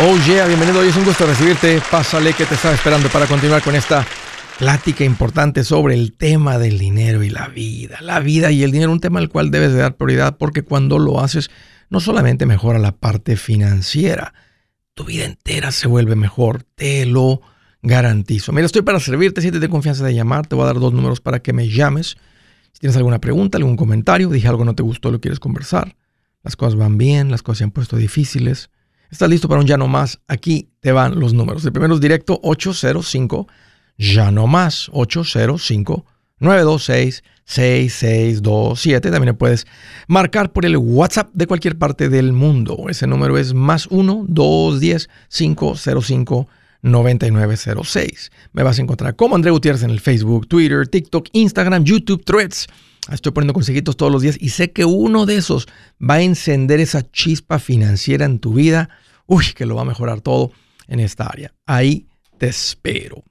Oh yeah, bienvenido. Hoy es un gusto recibirte. Pásale que te estaba esperando para continuar con esta plática importante sobre el tema del dinero y la vida. La vida y el dinero, un tema al cual debes de dar prioridad porque cuando lo haces no solamente mejora la parte financiera, tu vida entera se vuelve mejor, te lo garantizo. Mira, estoy para servirte, siéntete confianza de llamar, te voy a dar dos números para que me llames. Si tienes alguna pregunta, algún comentario, dije algo no te gustó, lo quieres conversar. Las cosas van bien, las cosas se han puesto difíciles ¿Estás listo para un ya no más? Aquí te van los números. El primero es directo 805, ya no más 805 926 6627. También puedes marcar por el WhatsApp de cualquier parte del mundo. Ese número es más 1 210 505 9906. Me vas a encontrar como André Gutiérrez en el Facebook, Twitter, TikTok, Instagram, YouTube, Threads. Estoy poniendo consejitos todos los días y sé que uno de esos va a encender esa chispa financiera en tu vida uy, que lo va a mejorar todo en esta área. Ahí te espero.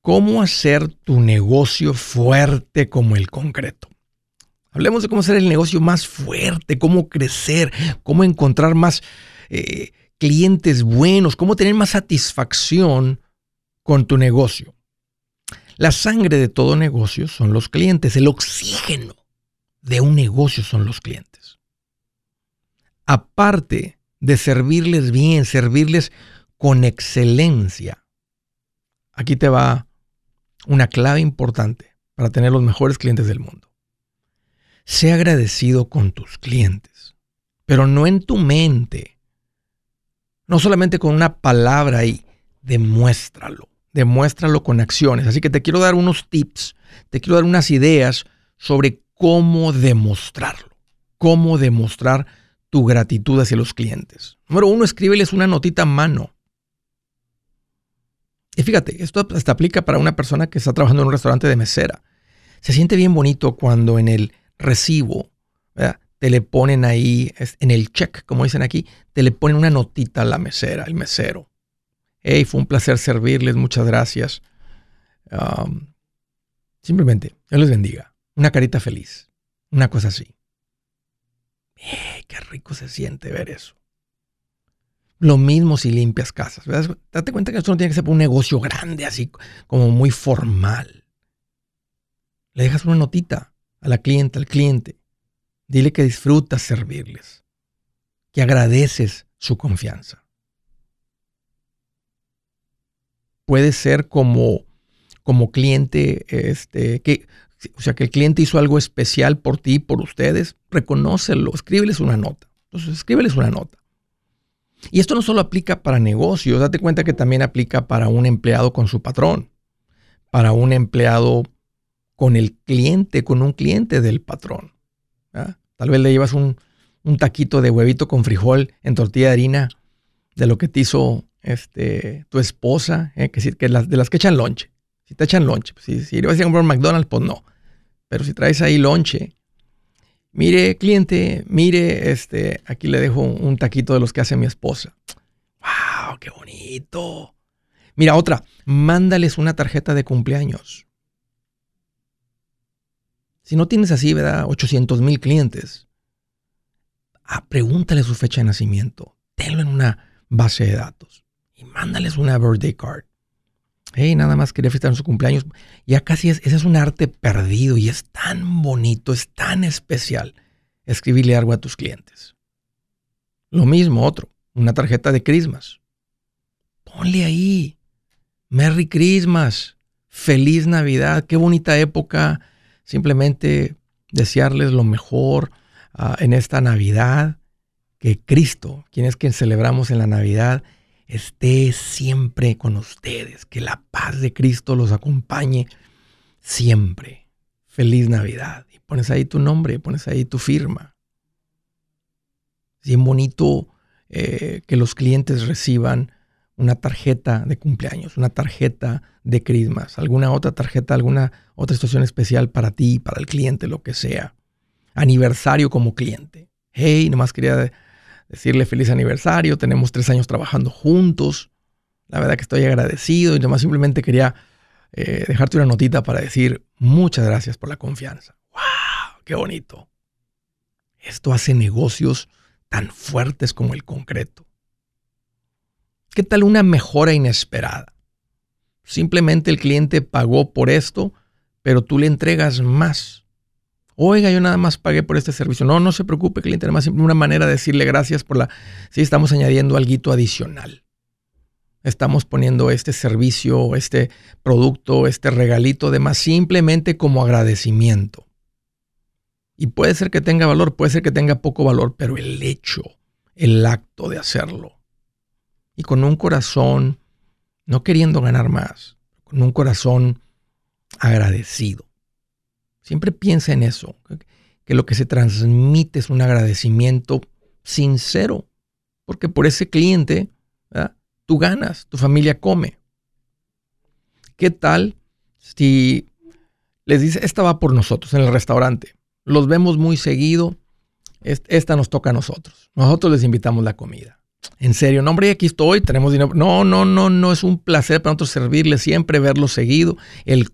¿Cómo hacer tu negocio fuerte como el concreto? Hablemos de cómo hacer el negocio más fuerte, cómo crecer, cómo encontrar más eh, clientes buenos, cómo tener más satisfacción con tu negocio. La sangre de todo negocio son los clientes, el oxígeno de un negocio son los clientes. Aparte de servirles bien, servirles con excelencia. Aquí te va una clave importante para tener los mejores clientes del mundo. Sé agradecido con tus clientes, pero no en tu mente. No solamente con una palabra ahí, demuéstralo. Demuéstralo con acciones. Así que te quiero dar unos tips, te quiero dar unas ideas sobre cómo demostrarlo. Cómo demostrar tu gratitud hacia los clientes. Número uno, escríbeles una notita a mano. Y fíjate, esto hasta aplica para una persona que está trabajando en un restaurante de mesera. Se siente bien bonito cuando en el recibo te le ponen ahí, en el check, como dicen aquí, te le ponen una notita a la mesera, el mesero. Hey, fue un placer servirles, muchas gracias. Um, simplemente, Dios les bendiga. Una carita feliz. Una cosa así. Eh, qué rico se siente ver eso. Lo mismo si limpias casas. Date cuenta que esto no tiene que ser un negocio grande, así como muy formal. Le dejas una notita a la cliente, al cliente. Dile que disfrutas servirles, que agradeces su confianza. Puede ser como, como cliente, este, que o sea, que el cliente hizo algo especial por ti, por ustedes, reconócelo, escríbeles una nota. Entonces, escríbeles una nota. Y esto no solo aplica para negocios, date cuenta que también aplica para un empleado con su patrón, para un empleado con el cliente, con un cliente del patrón. Tal vez le llevas un, taquito de huevito con frijol en tortilla de harina de lo que te hizo este, tu esposa, ¿eh? que, que las, de las que echan lonche. Si te echan lonche, pues, si, si a comprar un McDonald's, pues no. Pero si traes ahí lonche, mire, cliente, mire, este, aquí le dejo un taquito de los que hace mi esposa. ¡Wow! ¡Qué bonito! Mira, otra, mándales una tarjeta de cumpleaños. Si no tienes así, ¿verdad? 800 mil clientes. Ah, pregúntale su fecha de nacimiento. Tenlo en una base de datos. Y mándales una birthday card hey, nada más quería felicitar su cumpleaños. Ya casi es, ese es un arte perdido y es tan bonito, es tan especial escribirle algo a tus clientes. Lo mismo otro, una tarjeta de Christmas. Ponle ahí, Merry Christmas, feliz Navidad, qué bonita época. Simplemente desearles lo mejor ah, en esta Navidad, que Cristo, quien es quien celebramos en la Navidad, esté siempre con ustedes. Que la paz de Cristo los acompañe siempre. Feliz Navidad. Y pones ahí tu nombre, pones ahí tu firma. Bien bonito eh, que los clientes reciban una tarjeta de cumpleaños, una tarjeta de Christmas, alguna otra tarjeta, alguna otra situación especial para ti, para el cliente, lo que sea. Aniversario como cliente. Hey, nomás quería decirle feliz aniversario, tenemos tres años trabajando juntos, la verdad que estoy agradecido y nomás simplemente quería eh, dejarte una notita para decir muchas gracias por la confianza. ¡Wow! ¡Qué bonito! Esto hace negocios tan fuertes como el concreto. ¿Qué tal una mejora inesperada? Simplemente el cliente pagó por esto, pero tú le entregas más. Oiga, yo nada más pagué por este servicio. No, no se preocupe, cliente, nada más una manera de decirle gracias por la... Sí, estamos añadiendo algo adicional. Estamos poniendo este servicio, este producto, este regalito de más simplemente como agradecimiento. Y puede ser que tenga valor, puede ser que tenga poco valor, pero el hecho, el acto de hacerlo. Y con un corazón, no queriendo ganar más, con un corazón agradecido. Siempre piensa en eso, que lo que se transmite es un agradecimiento sincero, porque por ese cliente tú ganas, tu familia come. ¿Qué tal si les dice, esta va por nosotros en el restaurante? Los vemos muy seguido, esta nos toca a nosotros. Nosotros les invitamos la comida. En serio, no, hombre, aquí estoy, tenemos dinero. No, no, no, no, es un placer para nosotros servirles siempre, verlos seguido. El,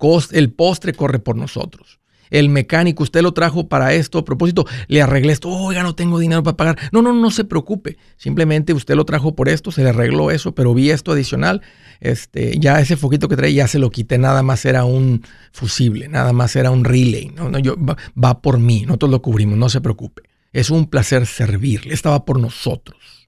postre corre por nosotros el mecánico, usted lo trajo para esto, a propósito, le arreglé esto, oiga, no tengo dinero para pagar. No, no, no se preocupe. Simplemente usted lo trajo por esto, se le arregló eso, pero vi esto adicional. Este, ya ese foquito que trae ya se lo quité, nada más era un fusible, nada más era un relay. No, no, yo, va, va por mí, nosotros lo cubrimos, no se preocupe. Es un placer servirle, estaba por nosotros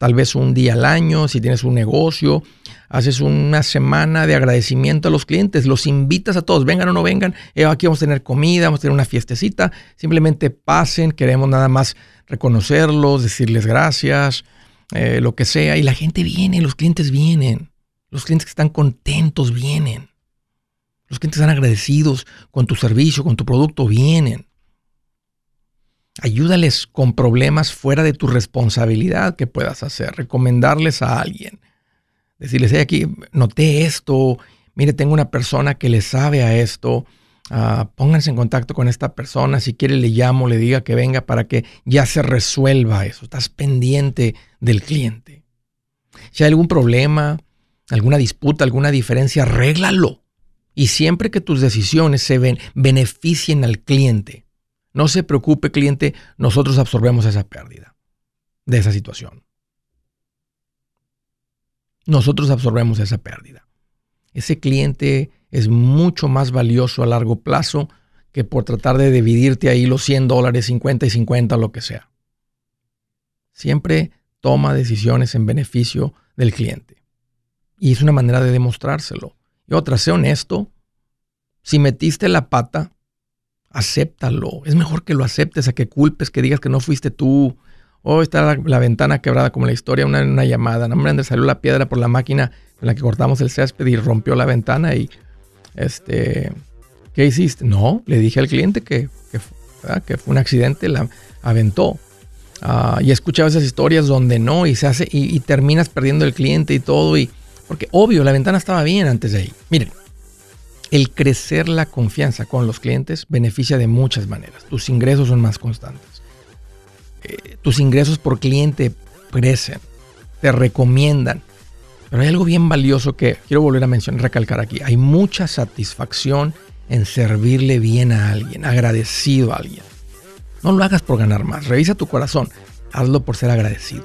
tal vez un día al año, si tienes un negocio, haces una semana de agradecimiento a los clientes, los invitas a todos, vengan o no vengan, eh, aquí vamos a tener comida, vamos a tener una fiestecita, simplemente pasen, queremos nada más reconocerlos, decirles gracias, eh, lo que sea, y la gente viene, los clientes vienen, los clientes que están contentos vienen, los clientes están agradecidos con tu servicio, con tu producto, vienen. Ayúdales con problemas fuera de tu responsabilidad que puedas hacer. Recomendarles a alguien. Decirles, hey, aquí noté esto. Mire, tengo una persona que le sabe a esto. Ah, pónganse en contacto con esta persona. Si quiere, le llamo, le diga que venga para que ya se resuelva eso. Estás pendiente del cliente. Si hay algún problema, alguna disputa, alguna diferencia, arréglalo. Y siempre que tus decisiones se ven, beneficien al cliente, no se preocupe, cliente, nosotros absorbemos esa pérdida de esa situación. Nosotros absorbemos esa pérdida. Ese cliente es mucho más valioso a largo plazo que por tratar de dividirte ahí los 100 dólares, 50 y 50, lo que sea. Siempre toma decisiones en beneficio del cliente. Y es una manera de demostrárselo. Y otra, sé honesto. Si metiste la pata, acéptalo. Es mejor que lo aceptes a que culpes, que digas que no fuiste tú. O oh, está la, ventana quebrada, como la historia, una, una llamada. No, hombre, salió la piedra por la máquina en la que cortamos el césped y rompió la ventana y, este, ¿qué hiciste? No, le dije al cliente que, que, fue un accidente, la aventó. Ah, y he escuchado esas historias donde no, y se hace, y, y terminas perdiendo el cliente y todo, y, porque obvio, la ventana estaba bien antes de ahí. Miren, el crecer la confianza con los clientes beneficia de muchas maneras. Tus ingresos son más constantes. Eh, tus ingresos por cliente crecen, te recomiendan. Pero hay algo bien valioso que quiero volver a mencionar, recalcar aquí. Hay mucha satisfacción en servirle bien a alguien, agradecido a alguien. No lo hagas por ganar más. Revisa tu corazón. Hazlo por ser agradecido.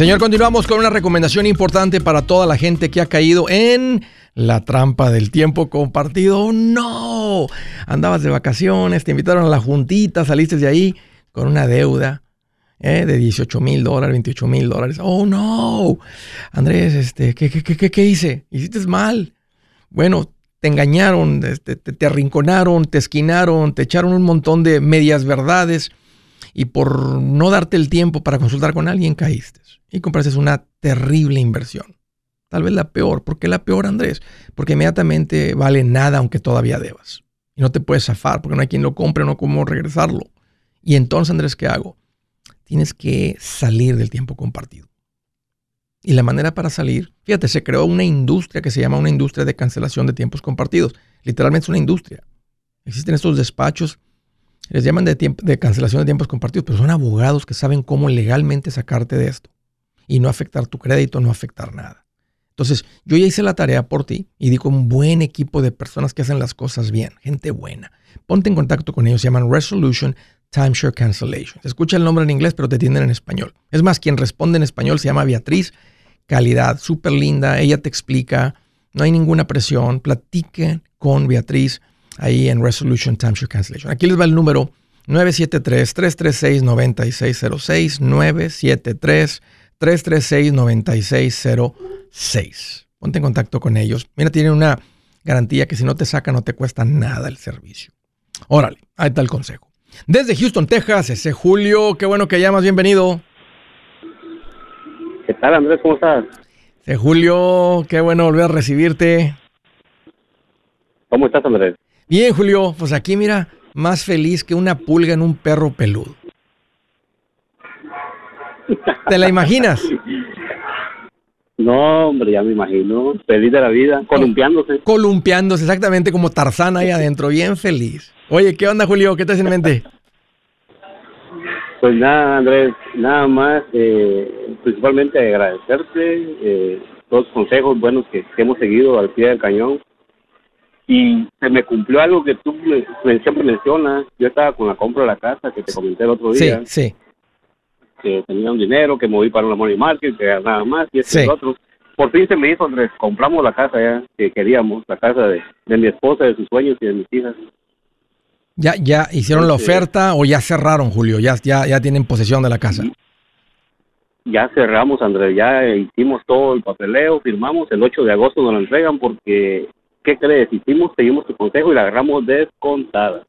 Señor, continuamos con una recomendación importante para toda la gente que ha caído en la trampa del tiempo compartido. no, andabas de vacaciones, te invitaron a la juntita, saliste de ahí con una deuda ¿eh? de 18 mil dólares, 28 mil dólares. Oh, no. Andrés, este, ¿qué, qué, qué, qué hice? Hiciste mal. Bueno, te engañaron, este, te, te arrinconaron, te esquinaron, te echaron un montón de medias verdades y por no darte el tiempo para consultar con alguien caíste y compraste una terrible inversión. Tal vez la peor. ¿Por qué la peor, Andrés? Porque inmediatamente vale nada aunque todavía debas. Y no te puedes zafar porque no hay quien lo compre, no cómo regresarlo. Y entonces, Andrés, ¿qué hago? Tienes que salir del tiempo compartido. Y la manera para salir, fíjate, se creó una industria que se llama una industria de cancelación de tiempos compartidos. Literalmente es una industria. Existen estos despachos les llaman de, de cancelación de tiempos compartidos, pero son abogados que saben cómo legalmente sacarte de esto y no afectar tu crédito, no afectar nada. Entonces, yo ya hice la tarea por ti y di con un buen equipo de personas que hacen las cosas bien, gente buena. Ponte en contacto con ellos, se llaman Resolution Timeshare Cancellation. Se escucha el nombre en inglés, pero te atienden en español. Es más, quien responde en español se llama Beatriz, calidad, súper linda, ella te explica, no hay ninguna presión, platique con Beatriz ahí en Resolution Timeshare Cancellation. Aquí les va el número 973-336-9606, 973-336-9606. Ponte en contacto con ellos. Mira, tienen una garantía que si no te saca no te cuesta nada el servicio. Órale, ahí está el consejo. Desde Houston, Texas, ese Julio, qué bueno que llamas, bienvenido. ¿Qué tal, Andrés? ¿Cómo estás? Ese Julio, qué bueno volver a recibirte. ¿Cómo estás, Andrés? Bien, Julio, pues aquí mira, más feliz que una pulga en un perro peludo. ¿Te la imaginas? No, hombre, ya me imagino. Feliz de la vida, columpiándose. Columpiándose, exactamente como Tarzán ahí adentro, bien feliz. Oye, ¿qué onda, Julio? ¿Qué te en mente? Pues nada, Andrés, nada más, eh, principalmente agradecerte eh, los consejos buenos que hemos seguido al pie del cañón y se me cumplió algo que tú siempre mencionas. Yo estaba con la compra de la casa que te comenté el otro día. Sí, sí. Que tenía un dinero, que moví para una money market, que nada más, y este y otro. Por fin se me hizo, Andrés, compramos la casa ya que queríamos, la casa de, de mi esposa, de sus sueños y de mis hijas. ¿Ya, ya hicieron la este, oferta o ya cerraron, Julio? ¿Ya, ya, ya tienen posesión de la casa? Ya cerramos, Andrés, ya hicimos todo el papeleo, firmamos, el 8 de agosto nos la entregan porque ¿qué crees? Hicimos, seguimos tu consejo y la agarramos descontada.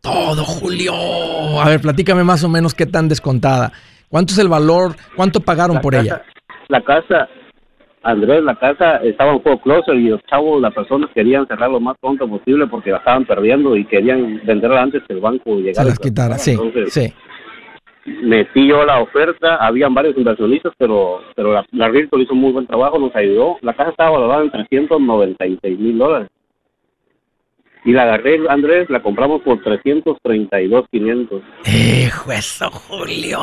Todo, Julio. A ver, platícame más o menos qué tan descontada. ¿Cuánto es el valor? ¿Cuánto pagaron por ella? La casa, Andrés, la casa estaba un poco closer y los chavos, las personas querían cerrar lo más pronto posible porque la estaban perdiendo y querían venderla antes que el banco llegara. Se las quitara, sí, sí metí yo la oferta, habían varios inversionistas, pero pero la, la hizo un muy buen trabajo, nos ayudó. La casa estaba valorada en 396 mil dólares. Y la agarré, Andrés, la compramos por 332.500. ¡Hijo eso, Julio!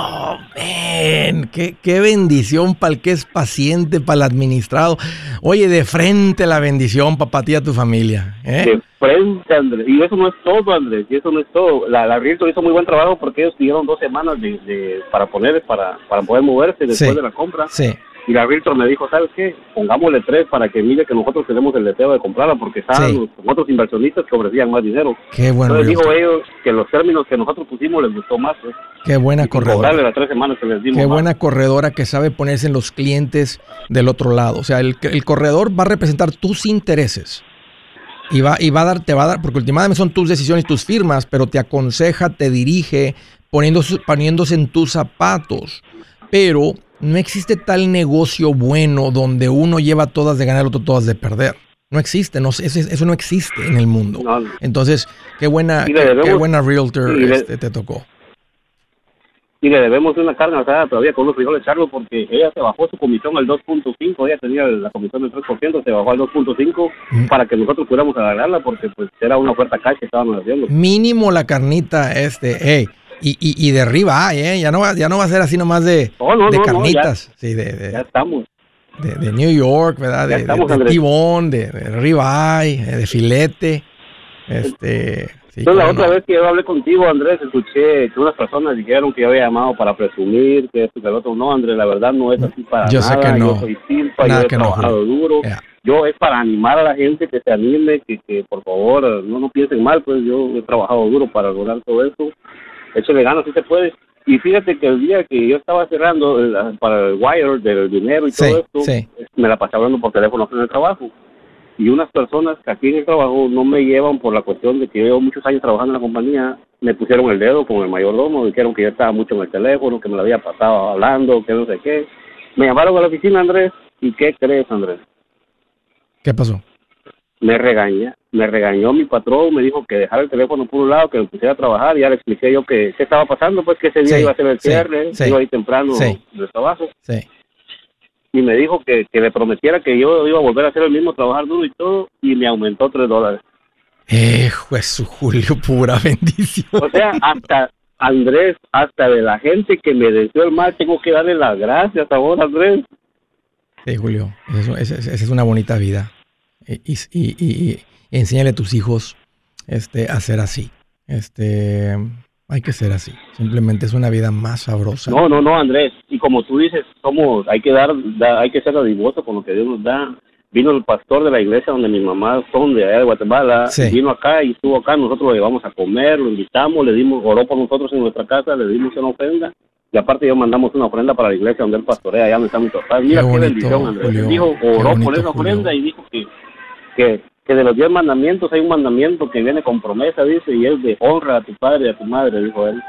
¡Ven! ¡Qué, qué bendición para el que es paciente, para el administrado! Oye, de frente la bendición para ti y a tu familia. ¿eh? De frente, Andrés. Y eso no es todo, Andrés. Y eso no es todo. La, la hizo muy buen trabajo porque ellos pidieron dos semanas de, de- para poner, para, para poder moverse después Sí. de la compra. Sí. Y la Realtor me dijo, ¿sabes qué? Pongámosle tres para que mire que nosotros tenemos el deseo de comprarla porque estaban Sí. otros inversionistas que ofrecían más dinero. Qué bueno. Entonces dijo ellos que los términos que nosotros pusimos les gustó más. Pues, Qué buena y cobrarle corredora. las tres semanas que les dimos. Qué más. buena corredora que sabe ponerse en los clientes del otro lado. O sea, el, el corredor va a representar tus intereses. Y va, y va a dar, te va a dar, porque últimamente son tus decisiones, tus firmas, pero te aconseja, te dirige, poniéndose, poniéndose en tus zapatos. Pero no existe tal negocio bueno donde uno lleva todas de ganar, el otro todas de perder. No existe, no, eso, eso no existe en el mundo. No, Entonces, qué buena, qué, debemos- qué buena realtor le- este, te tocó. y le debemos una carga asada todavía con los frijoles Charlo porque ella se bajó su comisión al 2.5, ella tenía la comisión del 3%, se bajó al 2.5 Mm. para que nosotros pudiéramos agarrarla porque pues era una oferta cash que estábamos haciendo. mínimo la carnita este, hey, y, y, y de arriba, eh, ya no va, ya no va a ser así nomás de, No, no, de no, no, carnitas, sí, de, de, Ya estamos. de- de New York, ¿verdad? Ya De, estamos, de, de tibón, de, de ribeye, eh, de filete, este, sí, Entonces la otra no. vez que yo hablé contigo, Andrés, escuché que unas personas dijeron que yo había llamado para presumir, que esto, que el otro. No, Andrés, la verdad no es así para Yo sé que no. Yo soy silpa, yo he que no, trabajado Julio. duro. Ya. Yo es para animar a la gente que se anime, que, que por favor no no piensen mal, pues yo he trabajado duro para lograr todo eso. Échale ganas si se puede. Y fíjate que el día que yo estaba cerrando el- para el wire del dinero y Sí, todo esto, sí. me la pasé hablando por teléfono en el trabajo. Y unas personas que aquí en el trabajo no me llevan por la cuestión de que yo llevo muchos años trabajando en la compañía, me pusieron el dedo con el mayordomo, dijeron que yo estaba mucho en el teléfono, que me lo había pasado hablando, que no sé qué. Me llamaron a la oficina, Andrés, ¿y qué crees, Andrés? ¿Qué pasó? Me regaña, me regañó mi patrón, me dijo que dejara el teléfono por un lado, que me pusiera a trabajar, y ya le expliqué yo que qué estaba pasando, pues que ese día Sí, iba a ser el sí, cierre, sí. iba a ir temprano Sí. del trabajo, Sí. y me dijo que, que le prometiera que yo iba a volver a hacer el mismo, trabajar duro y todo, y me aumentó tres dólares. Eh, Jesús, Julio, pura bendición. O sea, hasta Andrés, hasta de la gente que me deseó el mal, tengo que darle las gracias ahora, Andrés. Sí, Julio, esa es, esa es una bonita vida. Y, y, y- y- enséñale a tus hijos este, a ser así. Este, hay que ser así. Simplemente es una vida más sabrosa. No, no, no, Andrés. Y como tú dices, somos, hay que dar, da- hay que ser adivoso con lo que Dios nos da. Vino el pastor de la iglesia donde mi mamá son de allá de Guatemala, Sí. vino acá y estuvo acá, nosotros lo llevamos a comer, lo invitamos, le dimos, oró por nosotros en nuestra casa, le dimos una ofrenda. Y aparte yo mandamos una ofrenda para la iglesia donde él pastorea, allá donde está mi papá. Mira qué, bonito, bendición, Andrés. Julio, dijo, qué oró bonito, por esa Julio. ofrenda y dijo que, que, que de los diez mandamientos hay un mandamiento que viene con promesa, dice, y es de honra a tu padre y a tu madre, dijo él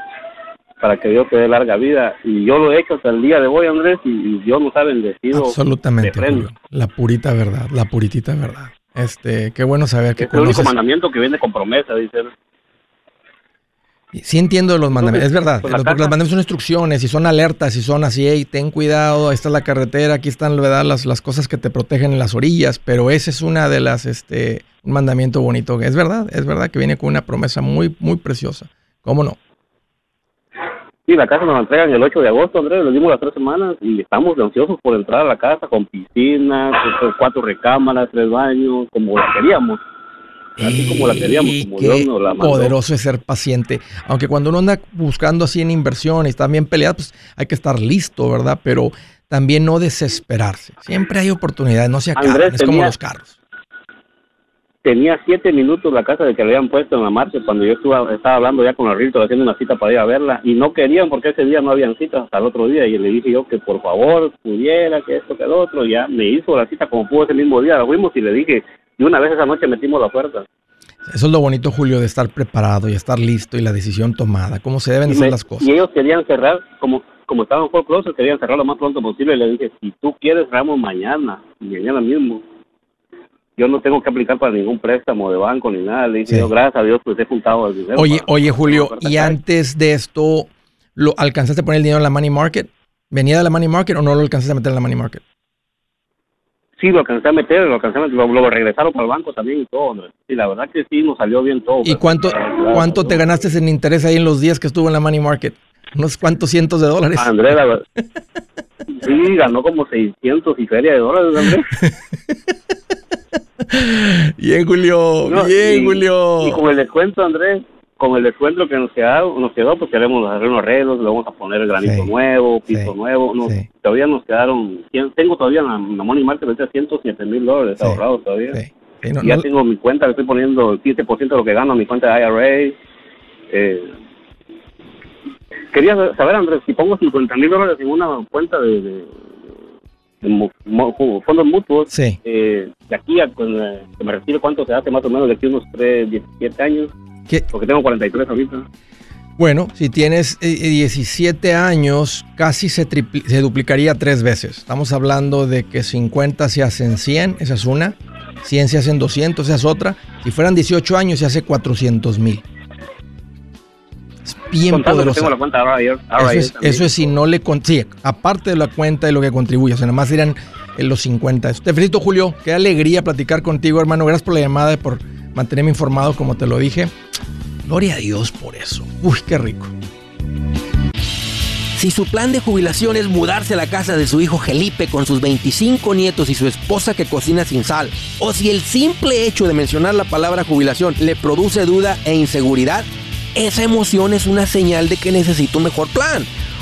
para que Dios te dé larga vida. Y yo lo he hecho hasta el día de hoy, Andrés, y, y Dios nos ha bendecido. Absolutamente. Julio. La purita verdad, la puritita verdad. Este, qué bueno saber que Es el único mandamiento que viene con promesa, dice él. Sí entiendo los mandamientos, es verdad, pues, porque casa- los mandamientos son instrucciones y son alertas y son así, hey, ten cuidado, esta es la carretera, aquí están ¿verdad? Las, las cosas que te protegen en las orillas, pero ese es una de las, este, un mandamiento bonito, es verdad, es verdad que viene con una promesa muy, muy preciosa, ¿cómo no? Sí, la casa nos la entregan el 8 de agosto, Andrés, le dimos las tres semanas y estamos ansiosos por entrar a la casa con piscina, con cuatro recámaras, tres baños, como la queríamos. Así como la queríamos, Y como qué Dios nos la mandó. poderoso es ser paciente, aunque cuando uno anda buscando así en inversión y está bien peleado, pues hay que estar listo, ¿verdad? Pero también no desesperarse, siempre hay oportunidades, no se acaban, Andrés, es como tenía- los carros. Tenía siete minutos la casa de que le habían puesto en la marcha cuando yo estuve, estaba hablando ya con el Rito haciendo una cita para ir a verla y no querían porque ese día no habían citas hasta el otro día y le dije yo que por favor pudiera, que esto, que el otro, y ya me hizo la cita como pudo ese mismo día, la fuimos y le dije, y una vez esa noche metimos la oferta. Eso es lo bonito, Julio, de estar preparado y estar listo y la decisión tomada, cómo se deben Y, hacer me- las cosas. y ellos querían cerrar, como como estaban por closet, querían cerrar lo más pronto posible y le dije, si tú quieres cerramos mañana, y mañana mismo. Yo no tengo que aplicar para ningún préstamo de banco ni nada. Le dije, Sí. yo, gracias a Dios, pues he juntado el dinero. Oye, para- oye, Julio, ¿y antes de esto lo alcanzaste a poner el dinero en la money market? ¿Venía de la money market o no lo alcanzaste a meter en la money market? Sí lo alcancé a meter, lo alcancé a meter, lo, lo regresaron para el banco también y todo, Andrés. Y la verdad que sí, nos salió bien todo. ¿Y pero- cuánto, Claro, cuánto te ganaste en interés ahí en los días que estuvo en la money market? Unos cuantos cientos de dólares. Andrés, la verdad. Sí, ganó como 600 y feria de dólares, Andrés. Bien, Julio. No, bien, y- Julio. Y con el descuento, Andrés, con el descuento que nos quedó, nos quedó pues queremos hacer unos arreglos, le vamos a poner granito Sí, nuevo, piso sí, nuevo. nos- sí. Todavía nos quedaron, tengo todavía la, la Money Market ahorita 107 mil dólares ahorrados todavía. No- Y ya no- tengo mi cuenta, le estoy poniendo el 15% de lo que gano a mi cuenta de IRA. Eh, quería saber, Andrés, si pongo 50 mil dólares en una cuenta de, de- de fondos mutuos, eh, de aquí a con, eh, que me retire, ¿cuánto se hace más o menos de aquí unos 3, 17 años? ¿Qué? Porque tengo 43 ahorita. Bueno, si tienes eh, 17 años, casi se, se duplicaría tres veces. Estamos hablando de que 50 se hacen 100, esa es una. 100 se hacen 200, esa es otra. Si fueran 18 años, se hace 400 mil. Es bien Contando poderosa. tengo la cuenta RIA, Eso es, eso es si no le... con- Sí, aparte de la cuenta y lo que contribuye. O sea, nada más serían eh, los 50. Te felicito, Julio. Qué alegría platicar contigo, hermano. Gracias por la llamada y por mantenerme informado, como te lo dije. Gloria a Dios por eso. Uy, qué rico. Si su plan de jubilación es mudarse a la casa de su hijo Felipe con sus 25 nietos y su esposa que cocina sin sal, o si el simple hecho de mencionar la palabra jubilación le produce duda e inseguridad, esa emoción es una señal de que necesita un mejor plan.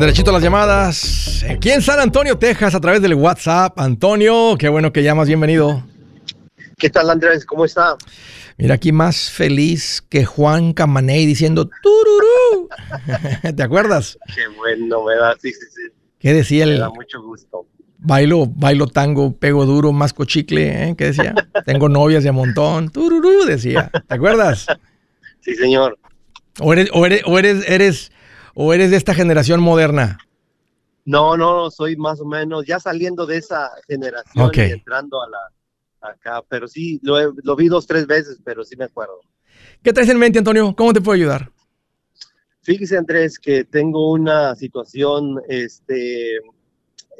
Derechito a las llamadas. Aquí en San Antonio, Texas, a través del WhatsApp. Antonio, qué bueno que llamas, bienvenido. ¿Qué tal, Andrés? ¿Cómo está? Mira, aquí más feliz que Juan Camaney diciendo tururú. ¿Te acuerdas? Qué bueno, me da, sí, sí, sí. ¿Qué decía Me el da mucho gusto. bailo, bailo tango, pego duro, masco chicle? ¿eh? ¿Qué decía? Tengo novias de a montón. Tururú, decía. ¿Te acuerdas? Sí, señor. ¿O eres, o eres, o eres, eres, o eres de esta generación moderna? No, no, soy más o menos ya saliendo de esa generación y entrando a la acá, pero sí, lo, he- lo vi dos, tres veces, pero sí me acuerdo. ¿Qué traes en mente, Antonio? ¿Cómo te puedo ayudar? Fíjese, Andrés, que tengo una situación, este,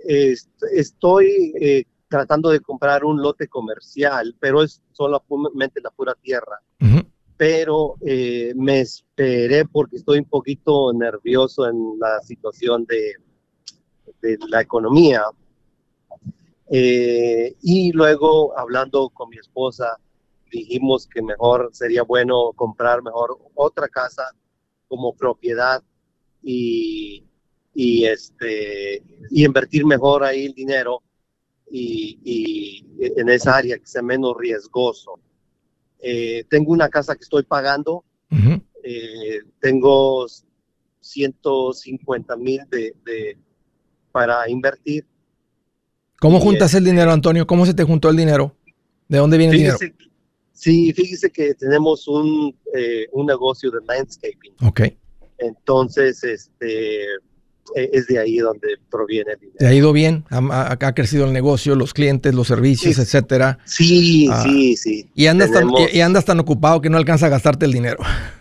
est- estoy eh, tratando de comprar un lote comercial, pero es solamente la pura tierra. Ujú. Pero eh, me esperé porque estoy un poquito nervioso en la situación de, la economía. Eh, y luego, hablando con mi esposa, dijimos que mejor sería bueno comprar mejor otra casa como propiedad y, este, invertir mejor ahí el dinero y en esa área que sea menos riesgoso. Eh, tengo una casa que estoy pagando, Ujú. eh, tengo 150 mil de, de- para invertir. ¿Cómo Y juntas el dinero, Antonio? ¿Cómo se te juntó el dinero? ¿De dónde viene el dinero? Sí, fíjese que tenemos un, eh, un negocio de landscaping, Ok. entonces este, es de ahí donde proviene el dinero. ¿Te ha ido bien? ¿Ha, ha- crecido el negocio, los clientes, los servicios, Sí. etcétera? Sí, Ah, sí, sí. Y andas, tan, Tenemos- y, y andas tan ocupado que no alcanza a gastarte el dinero.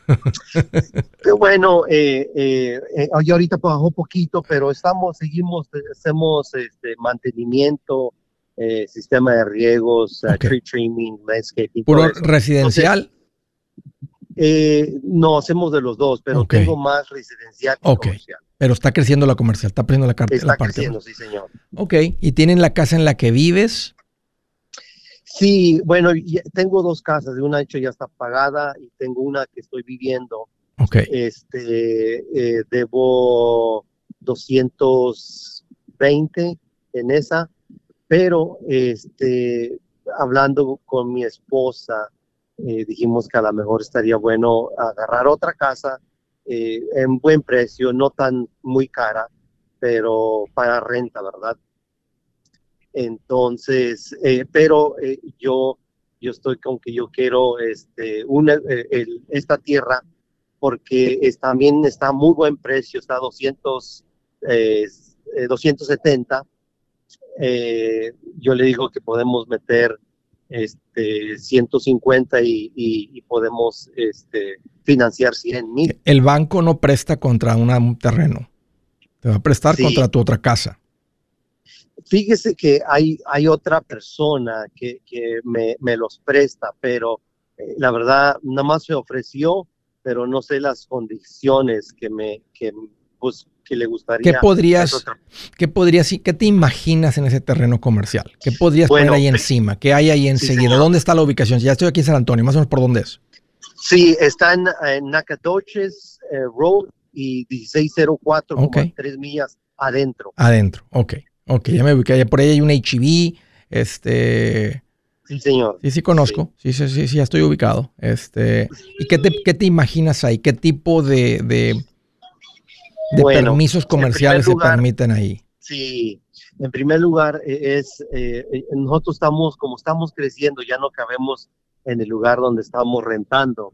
Qué bueno, eh, eh, eh, yo ahorita bajó poquito, pero estamos, seguimos, eh, hacemos este, mantenimiento, eh, sistema de riegos, eh, tree trimming, landscaping. Puro todo eso. Eh, no, hacemos de los dos, pero tengo más residencial que Ok. comercial. Pero está creciendo la comercial, está creciendo la, car- Está la parte. creciendo, sí, señor. Ok, y tienen la casa en la que vives. Sí, bueno, tengo dos casas, una de hecho ya está pagada y tengo una que estoy viviendo. Ok, Este, eh, debo 220 en esa, pero este, hablando con mi esposa, eh, dijimos que a lo mejor estaría bueno agarrar otra casa eh, en buen precio, no tan muy cara, pero para renta, ¿verdad? Entonces, eh, pero eh, yo, yo estoy con que yo quiero este, una, eh, el- esta tierra porque es- también está a muy buen precio, está a 200, eh, eh, 270. Eh, yo le digo que podemos meter este, 150 y, y- y podemos este, financiar 100 mil. el banco no presta contra un terreno. Te va a prestar Sí. contra tu otra casa. Fíjese que hay, hay otra persona que, que me, me los presta, pero eh, la verdad, nada más me ofreció, pero no sé las condiciones que me que, pues, que le gustaría. ¿Qué podrías- ¿Qué podrías, qué te imaginas en ese terreno comercial? ¿Qué podrías Bueno, poner ahí encima? ¿Qué hay ahí enseguida? señor. ¿Dónde está la ubicación? Ya estoy aquí en San Antonio, más o menos por dónde es. Sí, está en, en Nacatoches eh, Road y 1604, Ok. como tres millas adentro. Adentro. Ok. Ok, ya me ubiqué. Ya Por ahí hay un HEB. Este. Sí, señor. Sí, sí conozco. Sí, sí, sí, sí, ya estoy ubicado. Este. ¿Y qué te, qué te imaginas ahí? ¿Qué tipo de, de, de Bueno, permisos comerciales se lugar- permiten ahí? Sí, en primer lugar eh, es, eh, eh, nosotros estamos, como estamos creciendo, ya no cabemos en el lugar donde estamos rentando.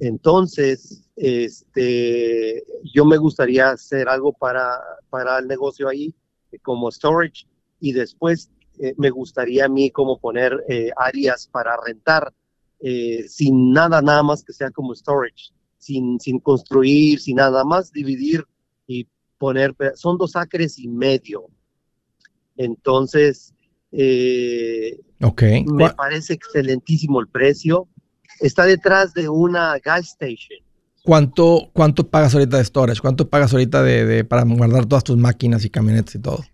Entonces, este, yo me gustaría hacer algo para, para el negocio ahí, eh, como storage, y después eh, me gustaría a mí como poner eh, áreas para rentar, eh, sin nada, nada más que sea como storage, sin, sin construir, sin nada más dividir y poner, son dos acres y medio. Entonces, eh, Ok. me ¿Cuá- parece excelentísimo el precio. Está detrás de una gas station. ¿Cuánto, ¿Cuánto pagas ahorita de storage? ¿Cuánto pagas ahorita de, de- para guardar todas tus máquinas y camionetas y todo?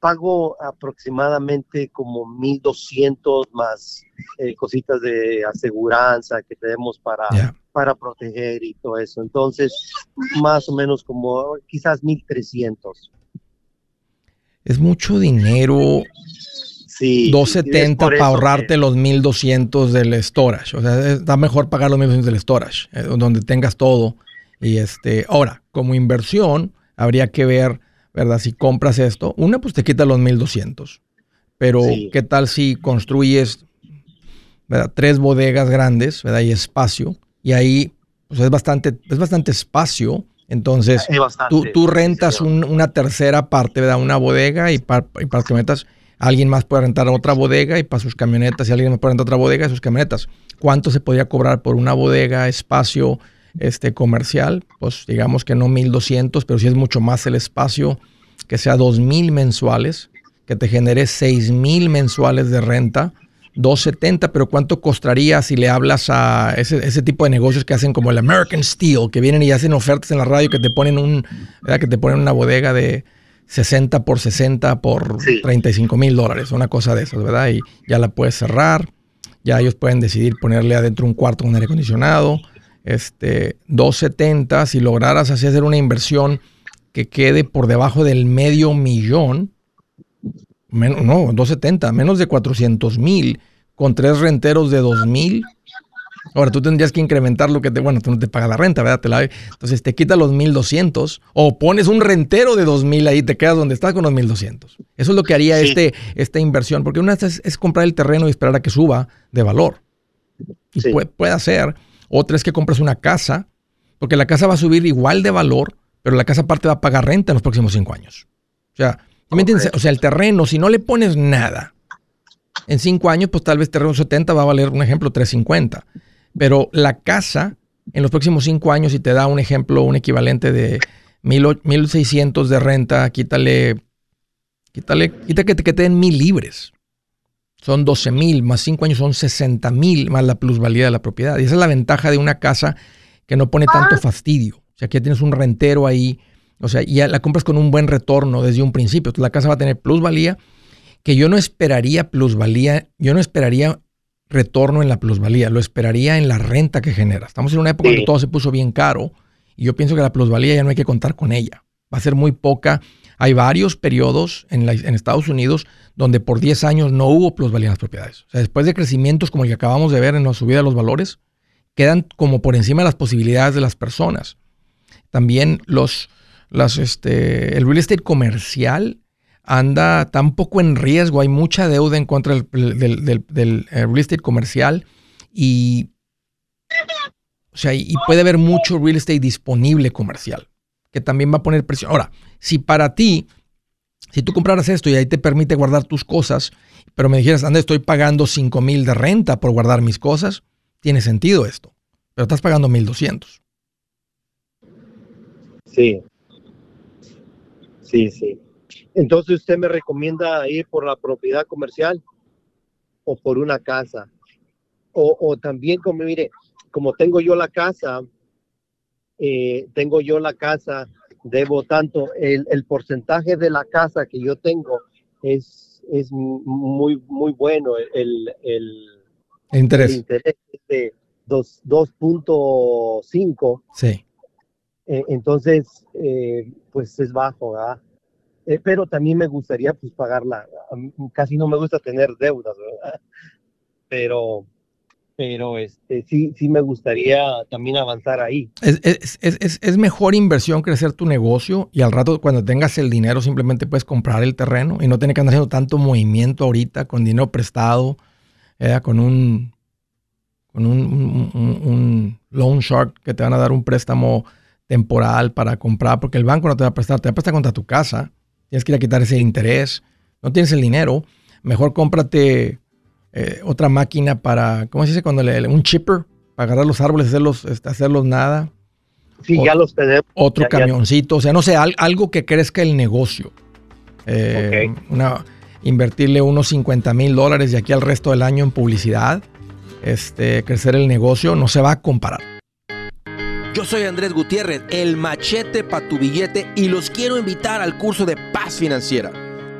Pago aproximadamente como 1.200 más eh, cositas de aseguranza que tenemos para, para proteger y todo eso. Entonces, más o menos como quizás 1.300. Es mucho dinero. Sí. es 270 por para ahorrarte que- los 1200 del storage. O sea, está mejor pagar los 1200 del storage, eh, donde tengas todo. Y este, ahora, como inversión, habría que ver, ¿verdad? Si compras esto, una, pues te quita los 1200. Pero, Sí. ¿qué tal si construyes, ¿verdad? Tres bodegas grandes, ¿verdad? Y espacio. Y ahí, pues es bastante, es bastante espacio. Entonces, Es bastante, tú, rentas un- una tercera parte, ¿verdad? Una bodega y para, y para que metas, alguien más puede rentar otra bodega y para sus camionetas, y alguien más puede rentar otra bodega y sus camionetas. ¿Cuánto se podría cobrar por una bodega, espacio este, comercial? Pues digamos que no 1200, pero sí es mucho más el espacio, que sea 2000 mensuales, que te genere 6000 mensuales de renta. 270, pero ¿cuánto costaría si le hablas a ese, ese tipo de negocios que hacen como el American Steel, que vienen y hacen ofertas en la radio que te ponen un, ¿verdad? que te ponen una bodega de 60 por 60 por Sí. 35 mil dólares, una cosa de esas, ¿verdad? Y ya la puedes cerrar, ya ellos pueden decidir ponerle adentro un cuarto con aire acondicionado, este, 270, si lograras así hacer una inversión que quede por debajo del medio millón, Men- no, 270, menos de 400 mil, con tres renteros de 2 mil. Ahora tú tendrías que incrementar lo que te, bueno, tú no te pagas la renta, ¿verdad? Te la- entonces te quita los 1200 o pones un rentero de 2000 ahí, te quedas donde estás con los 1200. Eso es lo que haría Sí. este, esta inversión, porque una es, es comprar el terreno y esperar a que suba de valor. Y Sí. puede, puede hacer. Otra es que compras una casa, porque la casa va a subir igual de valor, pero la casa aparte va a pagar renta en los próximos cinco años. O sea, ¿sí ¿me entiendes? O sea, el terreno, si no le pones nada, en cinco años, pues tal vez terreno 70 va a valer, un ejemplo, 350. Pero la casa, en los próximos cinco años, si te da un ejemplo, un equivalente de mil o- 1600 de renta, quítale, quítale, quita que te, que te den mil libres. Son 12 mil, más 5 años son 60 mil, más la plusvalía de la propiedad. Y esa es la ventaja de una casa que no pone tanto fastidio. O sea, que ya tienes un rentero ahí, o sea, y ya la compras con un buen retorno desde un principio. Entonces la casa va a tener plusvalía, que yo no esperaría plusvalía, yo no esperaría retorno en la plusvalía, lo esperaría en la renta que genera. Estamos en una época en que todo se puso bien caro y yo pienso que la plusvalía ya no hay que contar con ella. Va a ser muy poca. Hay varios periodos en, Estados Unidos donde por 10 años no hubo plusvalía en las propiedades. O sea, después de crecimientos como el que acabamos de ver en la subida de los valores, quedan como por encima de las posibilidades de las personas. También los, las, este, el real estate comercial anda tan poco en riesgo, hay mucha deuda en contra del, del, eh, real estate comercial y, o sea, y puede haber mucho real estate disponible comercial, que también va a poner presión. Ahora, si para ti si tú compraras esto y ahí te permite guardar tus cosas, pero me dijeras, anda, estoy pagando 5 mil de renta por guardar mis cosas, tiene sentido esto. Pero estás pagando 1200. Sí. Sí, sí. Entonces, ¿usted me recomienda ir por la propiedad comercial o por una casa? O, también, como mire, como tengo yo la casa, eh, tengo yo la casa debo tanto, el, el, porcentaje de la casa que yo tengo es, es muy, muy bueno. El, el, interés. interés de 2.5. Sí. Eh, entonces, eh, pues es bajo, ¿verdad? Eh, pero también me gustaría pues pagarla. Casi no me gusta tener deudas, ¿verdad? Pero pero este, sí, sí me gustaría también avanzar ahí. Es, mejor inversión crecer tu negocio y al rato cuando tengas el dinero simplemente puedes comprar el terreno y no tener que andar haciendo tanto movimiento ahorita con dinero prestado, con un con un, loan shark que te van a dar un préstamo temporal para comprar, porque el banco no te va a prestar, te va a prestar contra tu casa, tienes que ir a quitar ese interés, no tienes el dinero, mejor cómprate eh, otra máquina para, ¿cómo se dice? Cuando le, un chipper, para agarrar los árboles, hacerlos, este, hacerlos nada. Sí, ya los tenemos. Otro camioncito, o sea, no sé, algo que crezca el negocio. Eh, una, invertirle unos 50 mil dólares de aquí al resto del año en publicidad, este, crecer el negocio, no se va a comparar. Yo soy Andrés Gutiérrez, el machete para tu billete, y los quiero invitar al curso de paz financiera.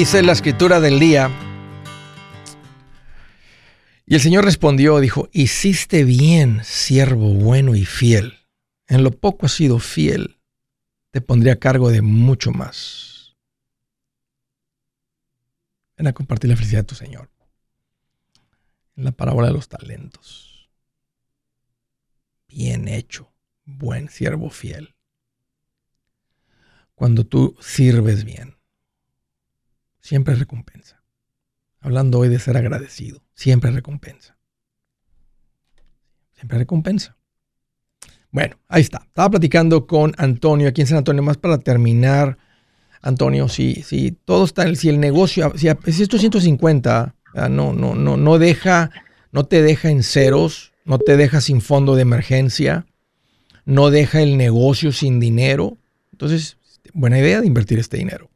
Dice la escritura del día. Y el Señor respondió, dijo, hiciste bien, siervo bueno y fiel. En lo poco has sido fiel, te pondré a cargo de mucho más. Ven a compartir la felicidad de tu Señor. En la parábola de los talentos. Bien hecho, buen siervo fiel. Cuando tú sirves bien siempre recompensa. Hablando hoy de ser agradecido, siempre recompensa. Siempre recompensa. Bueno, ahí está. Estaba platicando con Antonio aquí en San Antonio, más para terminar. Antonio, si, si todo está, si el negocio, si, si estos 150 no, no, no, no deja, no te deja en ceros, no te deja sin fondo de emergencia, no deja el negocio sin dinero, entonces, buena idea de invertir este dinero.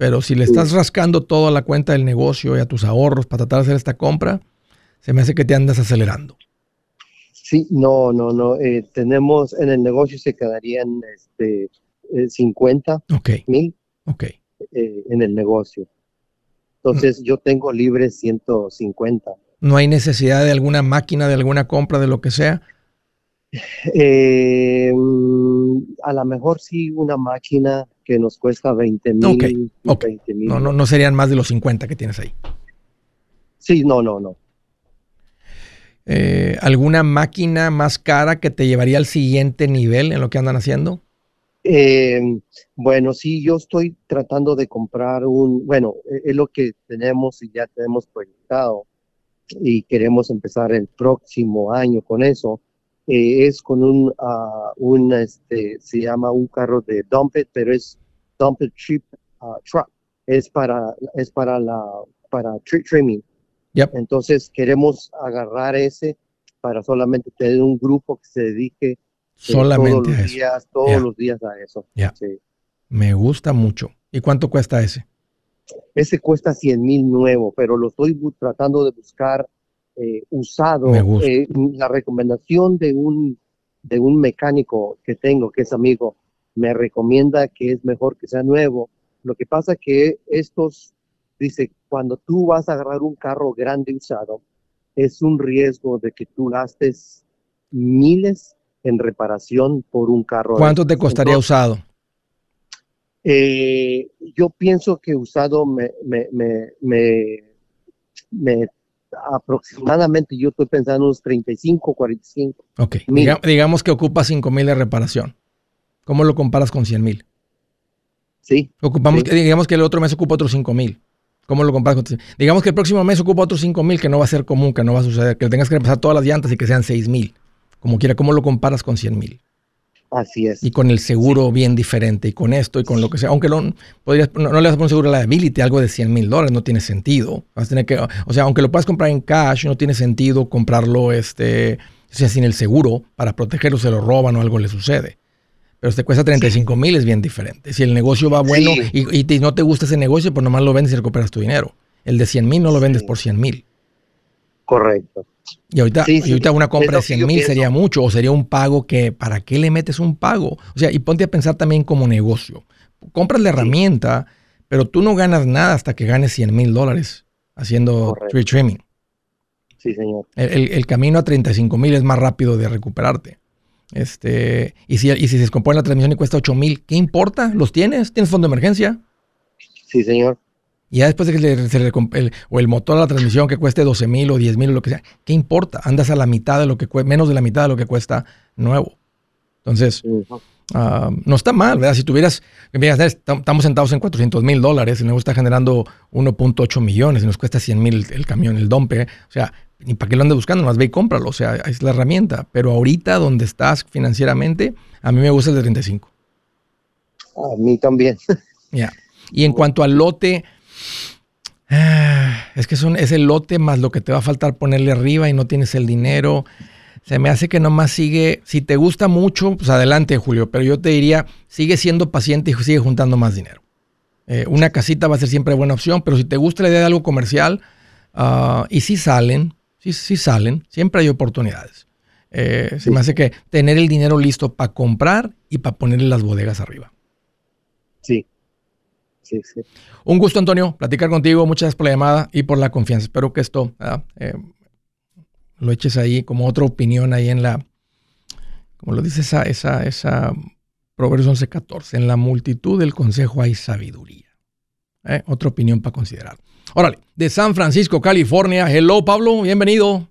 Pero si le estás rascando todo a la cuenta del negocio y a tus ahorros para tratar de hacer esta compra, se me hace que te andas acelerando. Sí, no, no, no. Eh, tenemos en el negocio se quedarían este, 50 Ok, mil ok. eh, en el negocio. Entonces yo tengo libre 150. ¿No hay necesidad de alguna máquina, de alguna compra, de lo que sea? Eh, mm, a lo mejor sí una máquina que nos cuesta 20 mil. Ok, ok. 20 mil. No, no, no serían más de los 50 que tienes ahí. Sí, no, no, no. Eh, ¿Alguna máquina más cara que te llevaría al siguiente nivel en lo que andan haciendo? Eh, bueno, sí, yo estoy tratando de comprar un, bueno, eh, es lo que tenemos y ya tenemos proyectado y queremos empezar el próximo año con eso. Eh, es con un, ah, un, este, se llama un carro de dump it, pero es dump it trip ah, truck. Es para, es para la, para tree trimming. Yep. Entonces queremos agarrar ese para solamente tener un grupo que se dedique eh, Solamente todos a los eso. días, todos los días a eso. Sí. Me gusta mucho. ¿Y cuánto cuesta ese? Ese cuesta 100 mil nuevo, pero lo estoy tratando de buscar eh, usado. Eh, la recomendación de un, de un mecánico que tengo, que es amigo, me recomienda que es mejor que sea nuevo. Lo que pasa que estos, dice, cuando tú vas a agarrar un carro grande usado, es un riesgo de que tú gastes miles en reparación por un carro. ¿Cuánto te costaría Entonces, usado? eh, yo pienso que usado me, me, me, me, me- aproximadamente yo estoy pensando unos 35, 45. Ok. Diga- digamos que ocupa 5 mil de reparación. ¿Cómo lo comparas con 100 mil? Sí, Ocupamos, Sí. digamos que el otro mes ocupa otros 5 mil. ¿Cómo lo comparas con Digamos que el próximo mes ocupa otros 5 mil, que no va a ser común, que no va a suceder, que tengas que repasar todas las llantas y que sean 6 mil. Como quiera, ¿cómo lo comparas con 100 mil? Así es. Y con el seguro bien diferente, y con esto, y con lo que sea. Aunque no, podrías, no, no le vas a poner seguro a la liability, algo de 100 mil dólares, no tiene sentido. Vas a tener que, o sea, aunque lo puedas comprar en cash, no tiene sentido comprarlo este, o sea, sin el seguro para protegerlo, se lo roban o algo le sucede. Pero si te cuesta 35 mil es bien diferente. Si el negocio va bueno Sí. y, y te- no te gusta ese negocio, pues nomás lo vendes y recuperas tu dinero. El de 100 mil no lo vendes por 100 mil. Correcto. Y ahorita, Sí, y ahorita una compra de que 100 yo mil sería mucho, o sería un pago que, ¿para qué le metes un pago? O sea, y ponte a pensar también como negocio. Compras la herramienta, pero tú no ganas nada hasta que ganes 100 mil dólares haciendo Correcto. tree trimming. Sí, señor. El, el- el camino a 35 mil es más rápido de recuperarte. Este, y, si, y si se descompone la transmisión y cuesta 8 mil, ¿qué importa? ¿Los tienes? ¿Tienes fondo de emergencia? Sí, señor. Y ya después de que le- se le el- o el motor a la transmisión que cueste 12 mil o 10 mil o lo que sea, ¿qué importa? Andas a la mitad de lo que cue- menos de la mitad de lo que cuesta nuevo. Entonces, ah, no está mal, ¿verdad? Si tuvieras, estamos sentados en 400 mil dólares y luego está generando 1.8 millones y nos cuesta 100 mil el camión, el dompe. O sea, ni para qué lo andes buscando, más ve y cómpralo. O sea, es la herramienta. Pero ahorita donde estás financieramente, a mí me gusta el de 35. A mí también. Ya. Y en cuanto al lote, es que es el lote más lo que te va a faltar ponerle arriba y no tienes el dinero. Se me hace que nomás sigue, si te gusta mucho, pues adelante, Julio, pero yo te diría, sigue siendo paciente y sigue juntando más dinero. Eh, una casita va a ser siempre buena opción, pero si te gusta la idea de algo comercial, ah, y si salen, sí salen, siempre hay oportunidades. Eh, se me hace que tener el dinero listo para comprar y para ponerle las bodegas arriba. Sí. Sí, sí. Un gusto, Antonio, platicar contigo. Muchas gracias por la llamada y por la confianza. Espero que esto ah, eh, lo eches ahí como otra opinión ahí en la, como lo dice esa, esa, esa Proverbios 11.14. En la multitud del consejo hay sabiduría. Eh, Otra opinión para considerar. Órale, de San Francisco, California. Hello, Pablo, bienvenido.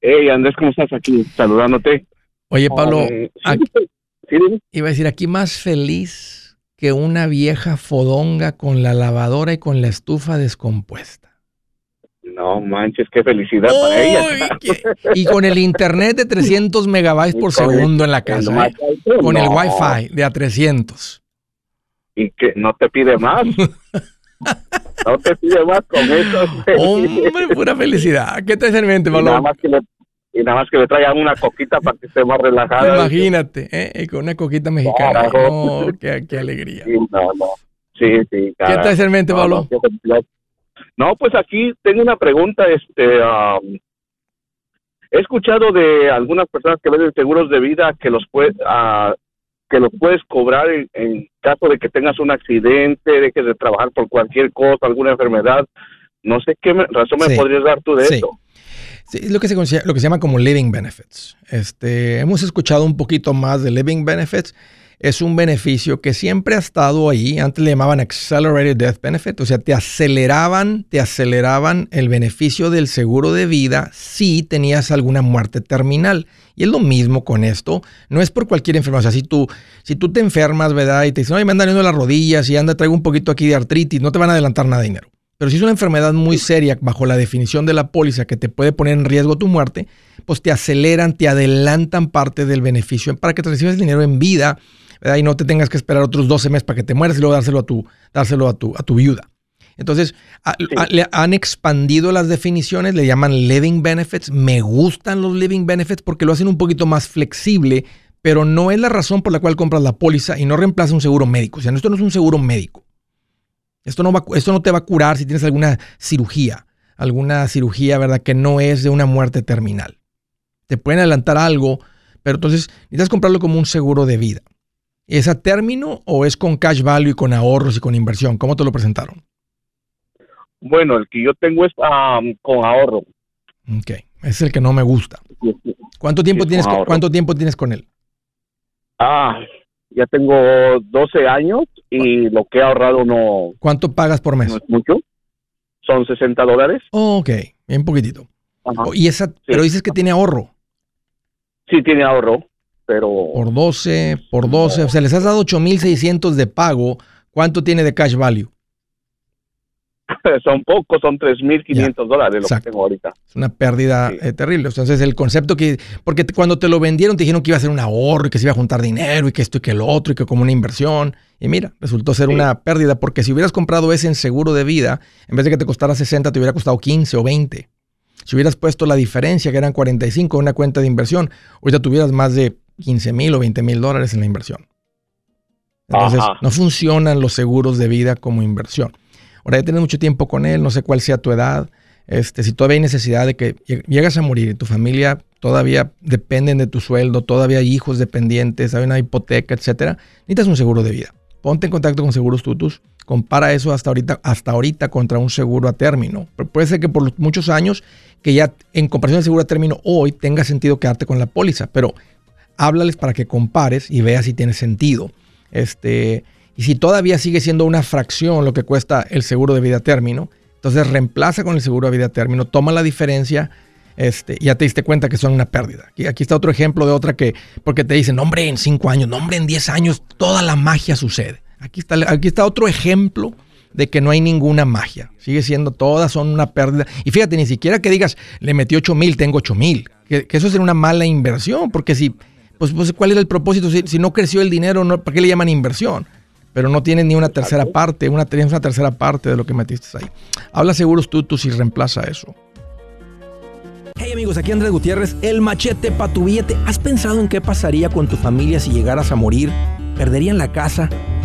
Hey, Andrés, ¿cómo estás aquí? Saludándote. Oye, Pablo, Eh, sí, aquí- sí, dime. iba a decir, aquí más feliz que una vieja fodonga con la lavadora y con la estufa descompuesta. No manches, qué felicidad para ella. Y con el internet de 300 megabytes por segundo en la casa, ¿eh? Wi-Fi, con el. Wi-Fi de a 300. Y que no te pide más. no te pide más con eso. Hombre, pura felicidad. ¿Qué te en mente, y, nada Pablo? más que le, y nada más que le traigan una coquita para que esté más relajada. Imagínate, ¿eh? Y con una coquita mexicana. Carajo. No, qué, qué alegría. Sí, no, no. Sí, sí, ¿Qué hace en mente, No, Pablo? no, pues aquí tengo una pregunta. Este, um, he escuchado de algunas personas que venden seguros de vida que los puede, ah, que lo puedes cobrar en, en caso de que tengas un accidente, dejes de trabajar por cualquier cosa, alguna enfermedad. No sé qué me- razón me Sí. podrías dar tú de Sí. esto. Es lo que, se, lo que se llama como living benefits. Este, hemos escuchado un poquito más de living benefits. Es un beneficio que siempre ha estado ahí. Antes le llamaban accelerated death benefit. O sea, te aceleraban, te aceleraban el beneficio del seguro de vida si tenías alguna muerte terminal. Y es lo mismo con esto. No es por cualquier enfermedad. O sea, si tú, si tú te enfermas, ¿verdad? Y te dicen, oye, me andan doliendo las rodillas y anda, traigo un poquito aquí de artritis, no te van a adelantar nada de dinero. Pero si es una enfermedad muy seria, bajo la definición de la póliza, que te puede poner en riesgo tu muerte, pues te aceleran, te adelantan parte del beneficio para que te recibas el dinero en vida ¿verdad? y no te tengas que esperar otros 12 meses para que te mueras y luego dárselo a tu, dárselo a tu, a tu viuda. Entonces, a- a- le han expandido las definiciones, le llaman living benefits. Me gustan los living benefits porque lo hacen un poquito más flexible, pero no es la razón por la cual compras la póliza y no reemplaza un seguro médico. O sea, esto no es un seguro médico. Esto no, va, esto no te va a curar si tienes alguna cirugía, alguna cirugía, ¿verdad? Que no es de una muerte terminal. Te pueden adelantar algo, pero entonces necesitas comprarlo como un seguro de vida. ¿Es a término o es con cash value y con ahorros y con inversión? ¿Cómo te lo presentaron? Bueno, el que yo tengo es am, con ahorro. Ok, es el que no me gusta. ¿Cuánto tiempo, Sí, tienes, con. ¿cuánto tiempo tienes con él? Ah, ya tengo 12 años y lo que he ahorrado no, ¿Cuánto pagas por mes? no es mucho. Son 60 dólares. Oh, ok, bien poquitito. Ajá. Y esa, Pero dices que tiene ahorro. Sí tiene ahorro, pero Por 12, por 12. O sea, les has dado 8,600 de pago. ¿Cuánto tiene de cash value? son pocos, son 3.500 dólares lo Exacto. que tengo ahorita. Es una pérdida Sí. eh, terrible. Entonces, el concepto que. Porque cuando te lo vendieron, te dijeron que iba a ser un ahorro y que se iba a juntar dinero y que esto y que lo otro y que como una inversión. Y mira, resultó ser Sí. una pérdida porque si hubieras comprado ese en seguro de vida, en vez de que te costara 60, te hubiera costado 15 o 20. Si hubieras puesto la diferencia, que eran 45 en una cuenta de inversión, ahorita tuvieras más de 15 mil o 20 mil dólares en la inversión. Entonces, Ajá. no funcionan los seguros de vida como inversión. Ahora ya tienes mucho tiempo con él, no sé cuál sea tu edad. Este, si todavía hay necesidad de que lleg- llegas a morir y tu familia todavía dependen de tu sueldo, todavía hay hijos dependientes, hay una hipoteca, etcétera, necesitas un seguro de vida. Ponte en contacto con Seguros Tutus, compara eso hasta ahorita, hasta ahorita contra un seguro a término. Pero puede ser que por muchos años, que ya en comparación al seguro a término hoy tenga sentido quedarte con la póliza, pero háblales para que compares y veas si tiene sentido. Este, y si todavía sigue siendo una fracción lo que cuesta el seguro de vida a término, entonces reemplaza con el seguro de vida a término, toma la diferencia este, ya te diste cuenta que son una pérdida. Aquí, aquí está otro ejemplo de otra que, porque te dicen, hombre, en cinco años, no, hombre, en 10 años, toda la magia sucede. Aquí está, aquí está otro ejemplo de que no hay ninguna magia. Sigue siendo, todas son una pérdida. Y fíjate, ni siquiera que digas, le metí 8 mil, tengo 8 mil. Que, que eso sería una mala inversión, porque si, pues, pues ¿cuál era el propósito? Si, si no creció el dinero, no, ¿para qué le llaman inversión? Pero no tienes ni una tercera parte, una, tienes una tercera parte de lo que metiste ahí. Habla seguros tú, tú si reemplaza eso. Hey amigos, aquí Andrés Gutiérrez, el machete para tu billete. ¿Has pensado en qué pasaría con tu familia si llegaras a morir? ¿Perderían la casa?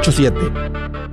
87